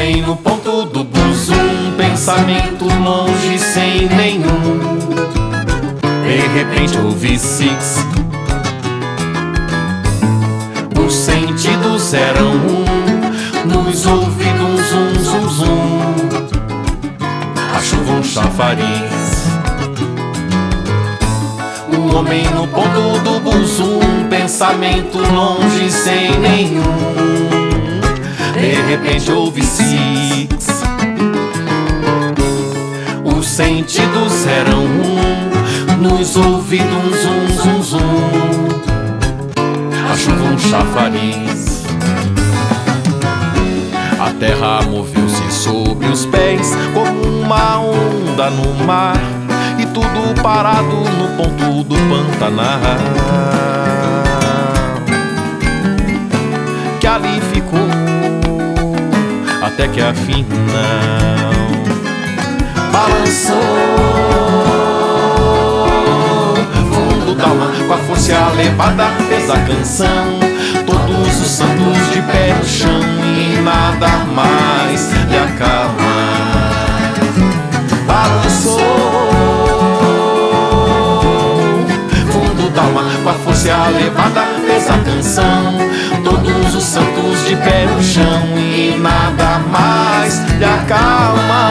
Homem no ponto do bus, um pensamento longe sem nenhum. De repente ouvi six. Os sentidos eram um, nos ouvidos um zum zum. A chuva um chafariz. Um homem no ponto do bus, um pensamento longe sem nenhum. De repente ouvi six. Os sentidos eram um, nos ouvidos um zum zum zum. A chuva um chafariz. A terra moveu-se sob os pés como uma onda no mar e tudo parado no ponto do Pantanal. Até que afim não balançou. Fundo da alma, com a força elevada, fez a canção. Todos os santos de pé no chão e nada mais lhe acalma. Balançou. Fundo da alma, com a força elevada, fez a canção. Todos os santos de pé no chão mais lhe acalma.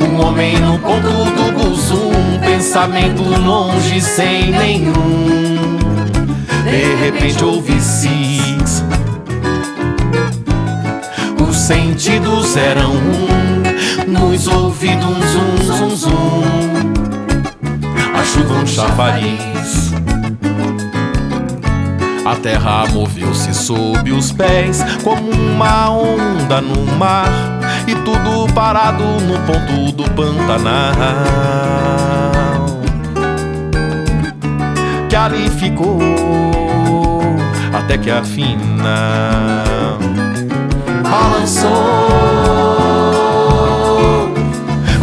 Um homem no ponto pensamento longe sem nenhum. De repente ouvi six. Os sentidos eram um, nos ouvidos um zum zum zum. A chuva um chafariz. A terra moveu-se sob os pés como uma onda no mar e tudo parado no ponto do Pantanal. Que ali ficou até que afina balançou.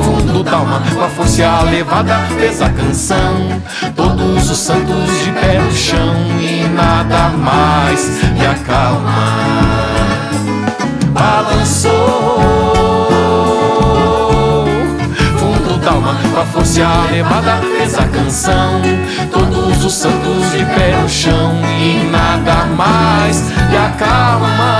Fundo da alma, com a força elevada, fez a canção. Todos os santos de pé no chão e nada mais lhe acalma. Balançou. Fundo da alma, com a força elevada, fez a canção. Os santos de pé no chão e nada mais lhe acalma.